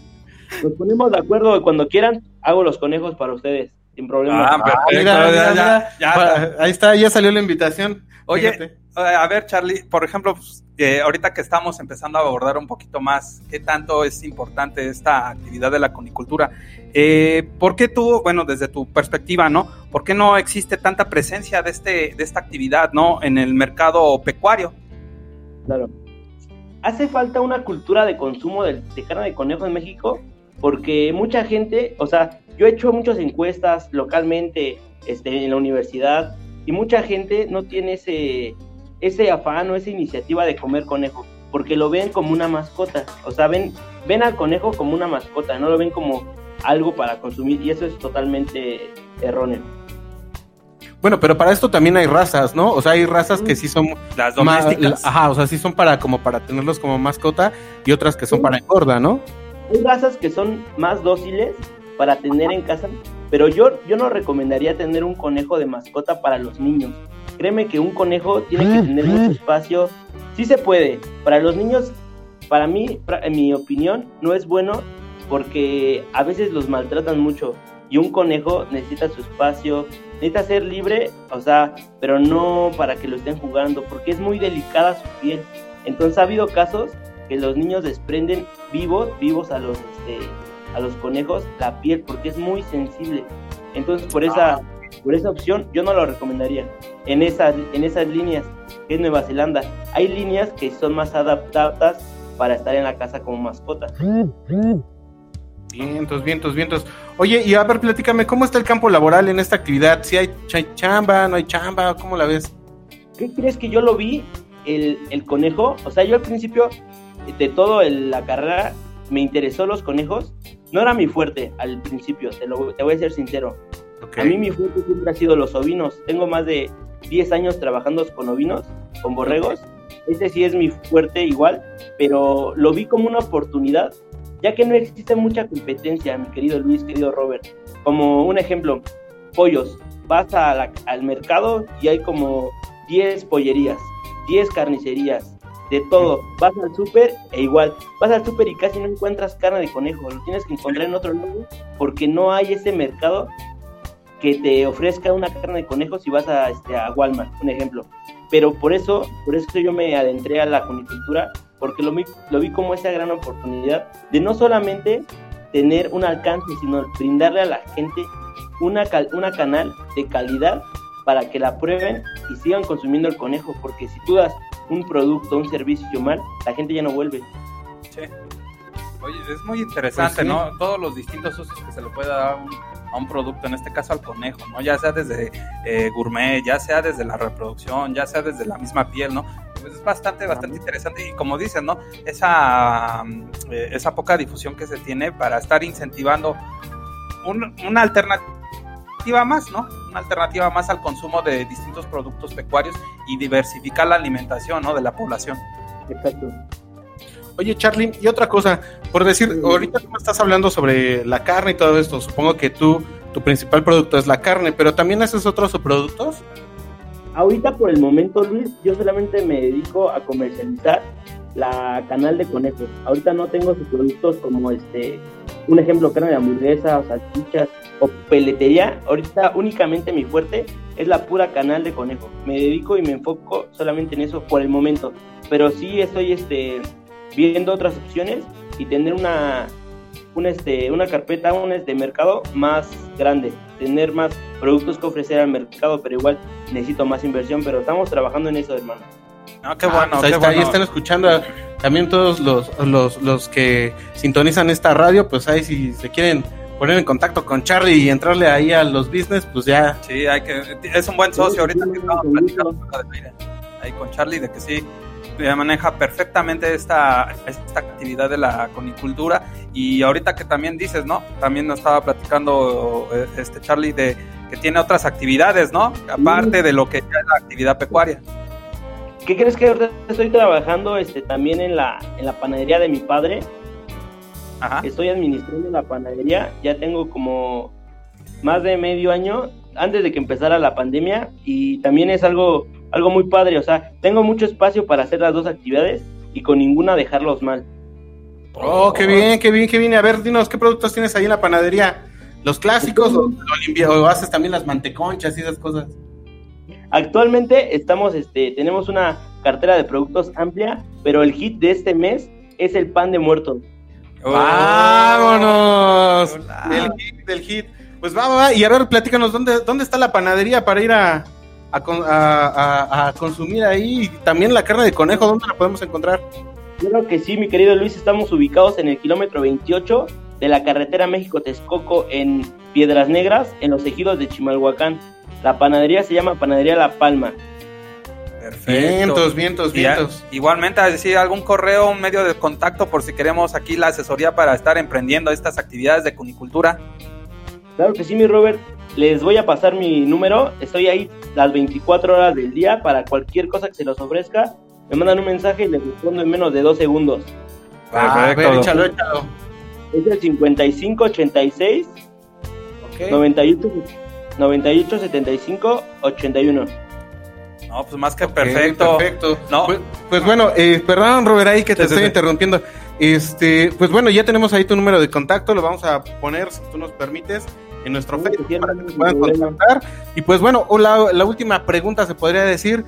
Nos ponemos de acuerdo y cuando quieran hago los conejos para ustedes sin problema. Ah, perfecto, Mira, ya, mira, ya, mira. ya. Pa- Ahí está, ya salió la invitación. Oye, Fíjate. a ver, Charlie, por ejemplo, pues, eh, ahorita que estamos empezando a abordar un poquito más qué tanto es importante esta actividad de la conicultura, eh, ¿por qué tú, bueno, desde tu perspectiva, ¿no? ¿Por qué no existe tanta presencia de, este, de esta actividad, ¿no? En el mercado pecuario. Claro. Hace falta una cultura de consumo de, de carne de conejo en México porque mucha gente, o sea, yo he hecho muchas encuestas localmente este, en la universidad y mucha gente no tiene ese, ese afán o esa iniciativa de comer conejo porque lo ven como una mascota, o sea, ven, ven al conejo como una mascota, no lo ven como algo para consumir y eso es totalmente erróneo. Bueno, pero para esto también hay razas, ¿no? O sea, hay razas que sí son Las más, domésticas. ajá, o sea, sí son para como para tenerlos como mascota y otras que son para engorda, ¿no? Hay razas que son más dóciles para tener en casa, pero yo, yo no recomendaría tener un conejo de mascota para los niños, créeme que un conejo tiene que tener mucho espacio. Sí se puede. Para los niños, para mí, en mi opinión, no es bueno porque a veces los maltratan mucho y un conejo necesita su espacio, necesita ser libre, o sea, pero no para que lo estén jugando, porque es muy delicada su piel. Entonces ha habido casos que los niños desprenden vivos, vivos a los, este, a los conejos la piel porque es muy sensible. Entonces por esa, por esa opción yo no lo recomendaría. En esas, en esas líneas que es Nueva Zelanda, hay líneas que son más adaptadas para estar en la casa como mascota. Vientos, vientos, vientos. Oye, y a ver, platícame, ¿cómo está el campo laboral en esta actividad? ¿Si hay, ch- hay chamba, no hay chamba? ¿Cómo la ves? ¿Qué crees que yo lo vi? El, el conejo, o sea, yo al principio de todo el- la carrera me interesó los conejos. No era mi fuerte al principio, te, lo, te voy a ser sincero. A mí mi fuerte siempre ha sido los ovinos. Tengo más de 10 años trabajando con ovinos, con borregos. Ese sí es mi fuerte igual, pero lo vi como una oportunidad, ya que no existe mucha competencia, mi querido Luis, querido Robert. Como un ejemplo, pollos. Vas a la- al mercado y hay como 10 pollerías, 10 carnicerías, de todo. Vas al súper e igual. Vas al súper y casi no encuentras carne de conejo. Lo tienes que encontrar en otro lado porque no hay ese mercado que te ofrezca una carne de conejo si vas a, este, a Walmart, un ejemplo. Pero por eso, por eso yo me adentré a la conicultura, porque lo vi, lo vi como esa gran oportunidad de no solamente tener un alcance, sino brindarle a la gente una, cal- una canal de calidad para que la prueben y sigan consumiendo el conejo, porque si tú das un producto, un servicio mal, la gente ya no vuelve. Sí. Oye, es muy interesante, Pues sí. ¿no? Todos los distintos usos que se le puede dar a un, a un producto, en este caso al conejo, ¿no? Ya sea desde eh, gourmet, ya sea desde la reproducción, ya sea desde la misma piel, ¿no? Pues es bastante, bastante interesante. Y como dicen, ¿no? Esa, mm, eh, esa poca difusión que se tiene para estar incentivando un- una alternativa más, ¿no? Una alternativa más al consumo de distintos productos pecuarios y diversificar la alimentación, ¿no? De la población. Exacto. Oye, Charlie, y otra cosa, por decir, ahorita tú me estás hablando sobre la carne y todo esto, supongo que tú, tu principal producto es la carne, pero también haces otros subproductos. Ahorita por el momento, Luis, yo solamente me dedico a comercializar la canal de conejos. Ahorita no tengo sus productos como este, un ejemplo, carne de hamburguesa salchichas o peletería. Ahorita únicamente mi fuerte es la pura canal de conejo. Me dedico y me enfoco solamente en eso por el momento. Pero sí estoy este, viendo otras opciones y tener una, una, este, una carpeta un, este, mercado más grande, tener más productos que ofrecer al mercado, pero igual necesito más inversión, pero estamos trabajando en eso, hermano. No, qué Ah, bueno, pues ahí, qué está, ahí bueno. están escuchando también todos los, los, los que sintonizan esta radio, pues ahí si se quieren poner en contacto con Charlie y entrarle ahí a los business, pues ya. Sí, hay que, es un buen socio. Ahorita que estamos platicando ahí con Charlie de que sí maneja perfectamente esta, esta actividad de la conicultura y ahorita que también dices, ¿no? También nos estaba platicando eh, este Charlie de que tiene otras actividades, ¿no? Aparte de lo que es la actividad pecuaria. ¿Qué crees que ahorita estoy trabajando este, también en la, en la panadería de mi padre? Ajá. Estoy administrando la panadería, ya tengo como más de medio año antes de que empezara la pandemia y también es algo, algo muy padre, o sea, tengo mucho espacio para hacer las dos actividades y con ninguna dejarlos mal. Oh, qué bien, qué bien, qué bien. A ver, dinos, ¿qué productos tienes ahí en la panadería? ¿Los clásicos o, o o haces también las manteconchas y esas cosas? Actualmente estamos, este, tenemos una cartera de productos amplia, pero el hit de este mes es el pan de muerto. ¡Vámonos! El hit, del hit. Pues va, va, va. Y a ver, platícanos, ¿dónde, dónde está la panadería para ir a, a, con- a- a- a consumir ahí? Y también la carne de conejo, ¿dónde la podemos encontrar? Claro que sí, mi querido Luis, estamos ubicados en el kilómetro 28 de la carretera México-Texcoco en Piedras Negras, en los ejidos de Chimalhuacán. La panadería se llama Panadería La Palma. Perfecto. Vientos, vientos, vientos. igualmente, a decir algún correo, un medio de contacto por si queremos aquí la asesoría para estar emprendiendo estas actividades de cunicultura. Claro que sí, mi Robert. Les voy a pasar mi número. Estoy ahí las 24 horas del día para cualquier cosa que se los ofrezca. Me mandan un mensaje y les respondo en menos de dos segundos. Ah, a ver, échalo, échalo. Es el 5586 Ok. 98 98 75 81. No, pues más que perfecto. perfecto. No. Pues, pues bueno, eh, perdón, Robert, ahí que te Sí, estoy sí. interrumpiendo. Este, pues bueno, ya tenemos ahí tu número de contacto, lo vamos a poner, si tú nos permites, en nuestro Sí, Facebook para que te puedan contactar. Y pues bueno, la última pregunta se podría decir,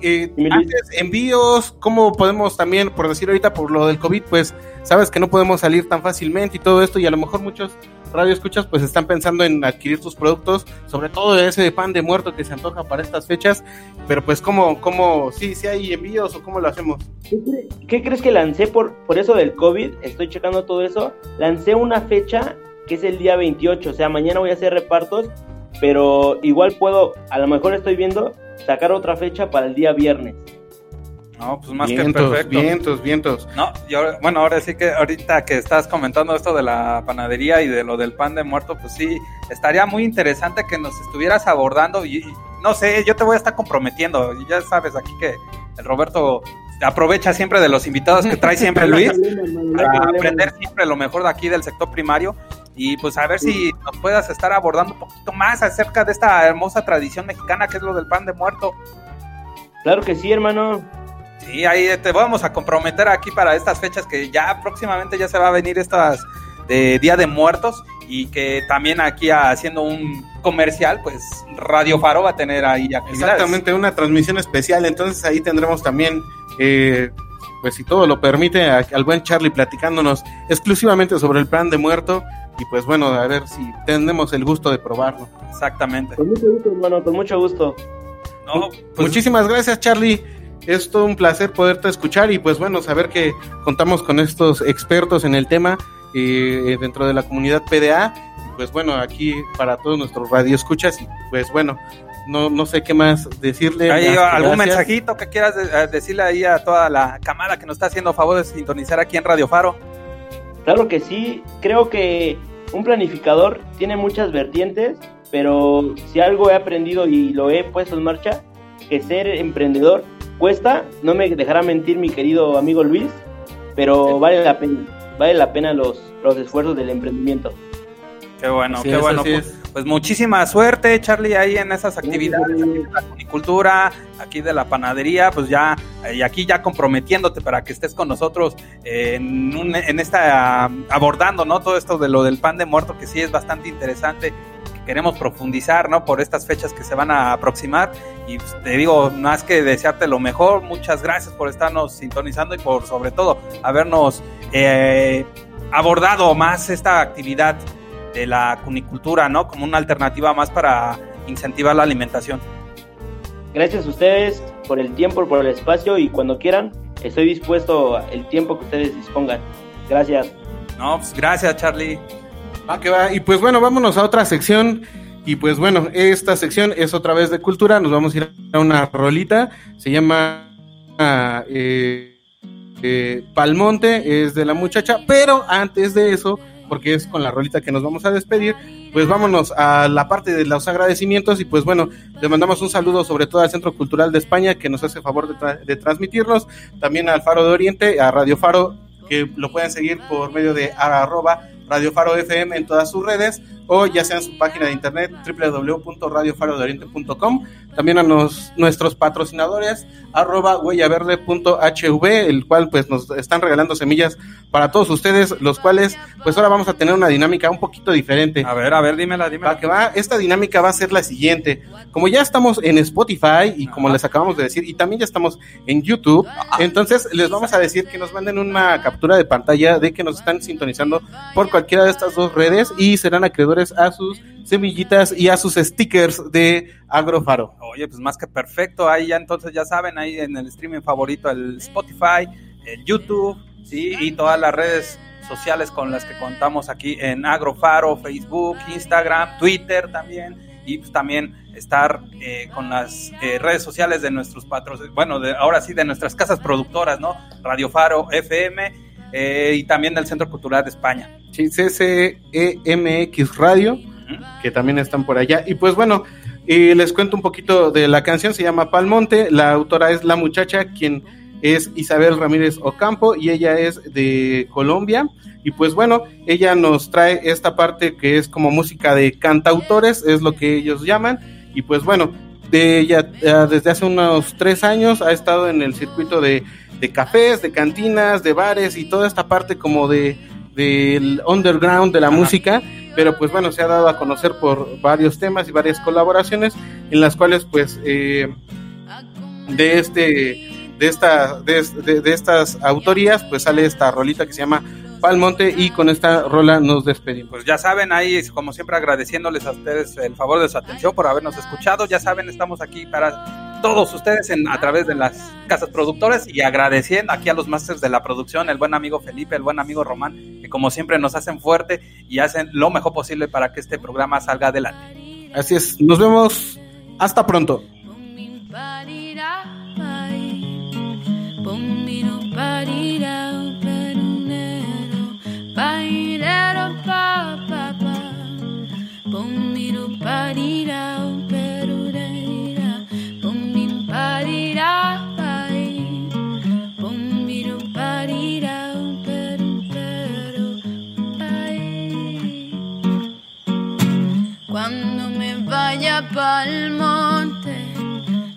eh, antes, envíos, ¿cómo podemos también, por decir ahorita, por lo del COVID, pues sabes que no podemos salir tan fácilmente y todo esto, y a lo mejor muchos radio escuchas pues están pensando en adquirir tus productos, sobre todo ese pan de muerto que se antoja para estas fechas, pero pues cómo, cómo, sí, sí hay envíos o cómo lo hacemos. ¿Qué, cre- qué crees que lancé por, por eso del COVID? Estoy checando todo eso. Lancé una fecha que es el día 28, o sea, mañana voy a hacer repartos, pero igual puedo, a lo mejor estoy viendo, sacar otra fecha para el día viernes. No, pues más que vientos, perfecto. vientos, vientos. No, y ahora- bueno, ahora sí que ahorita que estás comentando esto de la panadería y de lo del pan de muerto, pues sí, estaría muy interesante que nos estuvieras abordando y, y no sé, yo te voy a estar comprometiendo. y Ya sabes aquí que el Roberto aprovecha siempre de los invitados que trae siempre Luis para aprender siempre lo mejor de aquí del sector primario y pues a ver si nos puedas estar abordando un poquito más acerca de esta hermosa tradición mexicana que es lo del pan de muerto. Claro que sí, hermano. Sí, ahí te vamos a comprometer aquí para estas fechas que ya próximamente ya se va a venir estas de Día de Muertos y que también aquí haciendo un comercial, pues Radio Faro va a tener ahí actividades. Exactamente, una transmisión especial, entonces ahí tendremos también, eh, pues si todo lo permite, a- al buen Charlie platicándonos exclusivamente sobre el plan de muerto y pues bueno, a ver si tenemos el gusto de probarlo. Exactamente. Con mucho gusto, hermano, con mucho gusto. No, pues, Muchísimas gracias Charlie, es todo un placer poderte escuchar y pues bueno, saber que contamos con estos expertos en el tema eh, dentro de la comunidad PDA y pues bueno, aquí para todos nuestros radioescuchas y pues bueno, no, no sé qué más decirle. ¿Hay algún gracias. mensajito que quieras de- decirle ahí a toda la cámara que nos está haciendo favor de sintonizar aquí en Radio Faro? Claro que sí, creo que un planificador tiene muchas vertientes, pero si algo he aprendido y lo he puesto en marcha, que ser emprendedor cuesta, no me dejará mentir mi querido amigo Luis, pero vale la pena, vale la pena los, los esfuerzos del emprendimiento. Qué bueno, Así qué es, bueno. así Pues, es. Pues muchísima suerte, Charlie, ahí en esas actividades aquí de la agricultura, aquí de la panadería, pues ya, y aquí ya comprometiéndote para que estés con nosotros en, un- en esta, abordando, ¿no? Todo esto de lo del pan de muerto, que sí es bastante interesante, que queremos profundizar, ¿no? Por estas fechas que se van a aproximar. Y pues, te digo, más que desearte lo mejor, muchas gracias por estarnos sintonizando y por, sobre todo, habernos eh, abordado más esta actividad de la cunicultura, ¿no? Como una alternativa más para incentivar la alimentación. Gracias a ustedes por el tiempo, por el espacio y cuando quieran, estoy dispuesto el tiempo que ustedes dispongan. Gracias. No, pues gracias, Charlie. Va que va. Y pues bueno, vámonos a otra sección. Y pues bueno, esta sección es otra vez de cultura. Nos vamos a ir a una rolita. Se llama ah, eh, eh, Palmonte, es de la muchacha. Pero antes de eso, porque es con la rolita que nos vamos a despedir, pues vámonos a la parte de los agradecimientos. Y pues bueno, le mandamos un saludo sobre todo al Centro Cultural de España que nos hace favor de, tra- de transmitirnos. También al Faro de Oriente, a Radio Faro que lo pueden seguir por medio de arroba Radio Faro FM en todas sus redes o ya sea en su página de internet www.radiofarodeoriente.com también a nos- nuestros patrocinadores arroba huellaverde.hv el cual pues nos están regalando semillas para todos ustedes los cuales pues ahora vamos a tener una dinámica un poquito diferente A ver, a ver, dímela, dímela. va que va, esta dinámica va a ser la siguiente. Como ya estamos en Spotify y como les acabamos de decir, y también ya estamos en YouTube, entonces les vamos a decir que nos manden una captura de pantalla de que nos están sintonizando por cualquiera de estas dos redes y serán acreedores a sus semillitas y a sus stickers de Agrofaro. Oye, pues más que perfecto. Ahí ya entonces ya saben, ahí en el streaming favorito, el Spotify, el YouTube, sí, y todas las redes sociales con las que contamos aquí en Agrofaro, Facebook, Instagram, Twitter también. Y pues también estar eh, con las eh, redes sociales de nuestros patros, bueno, de, ahora sí de nuestras casas productoras, ¿no? Radio Faro FM eh, y también del Centro Cultural de España. Sí, CCEMX Radio. Que también están por allá. Y pues bueno, eh, les cuento un poquito de la canción, se llama Palmonte, la autora es La Muchacha, quien es Isabel Ramírez Ocampo y ella es de Colombia. Y pues bueno, ella nos trae esta parte que es como música de cantautores, es lo que ellos llaman. Y pues bueno, de ella eh, desde hace unos tres años ha estado en el circuito de, de cafés, de cantinas, de bares y toda esta parte como de del underground de la música, pero pues bueno, se ha dado a conocer por varios temas y varias colaboraciones en las cuales pues eh, de este de esta de, de- de estas autorías pues sale esta rolita que se llama Palmonte y con esta rola nos despedimos. Pues ya saben, ahí como siempre agradeciéndoles a ustedes el favor de su atención por habernos escuchado. Ya saben, estamos aquí para todos ustedes en, a través de las casas productoras y agradeciendo aquí a los masters de la producción, el buen amigo Felipe, el buen amigo Román, que como siempre nos hacen fuerte y hacen lo mejor posible para que este programa salga adelante. Así es, nos vemos hasta pronto. Vaya pa'l monte,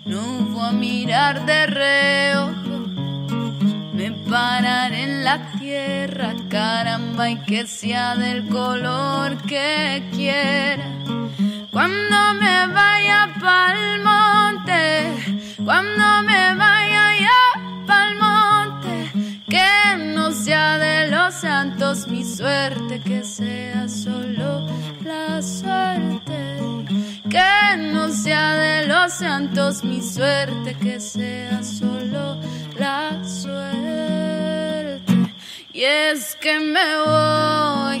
no voy a mirar de reojo. Me pararé en la tierra, caramba, y que sea del color que quiera. Cuando me vaya pa'l monte, cuando me vaya ya pa'l monte, que no sea de los santos mi suerte, que sea solo la suerte. Que no sea de los santos mi suerte, que sea solo la suerte. Y es que me voy,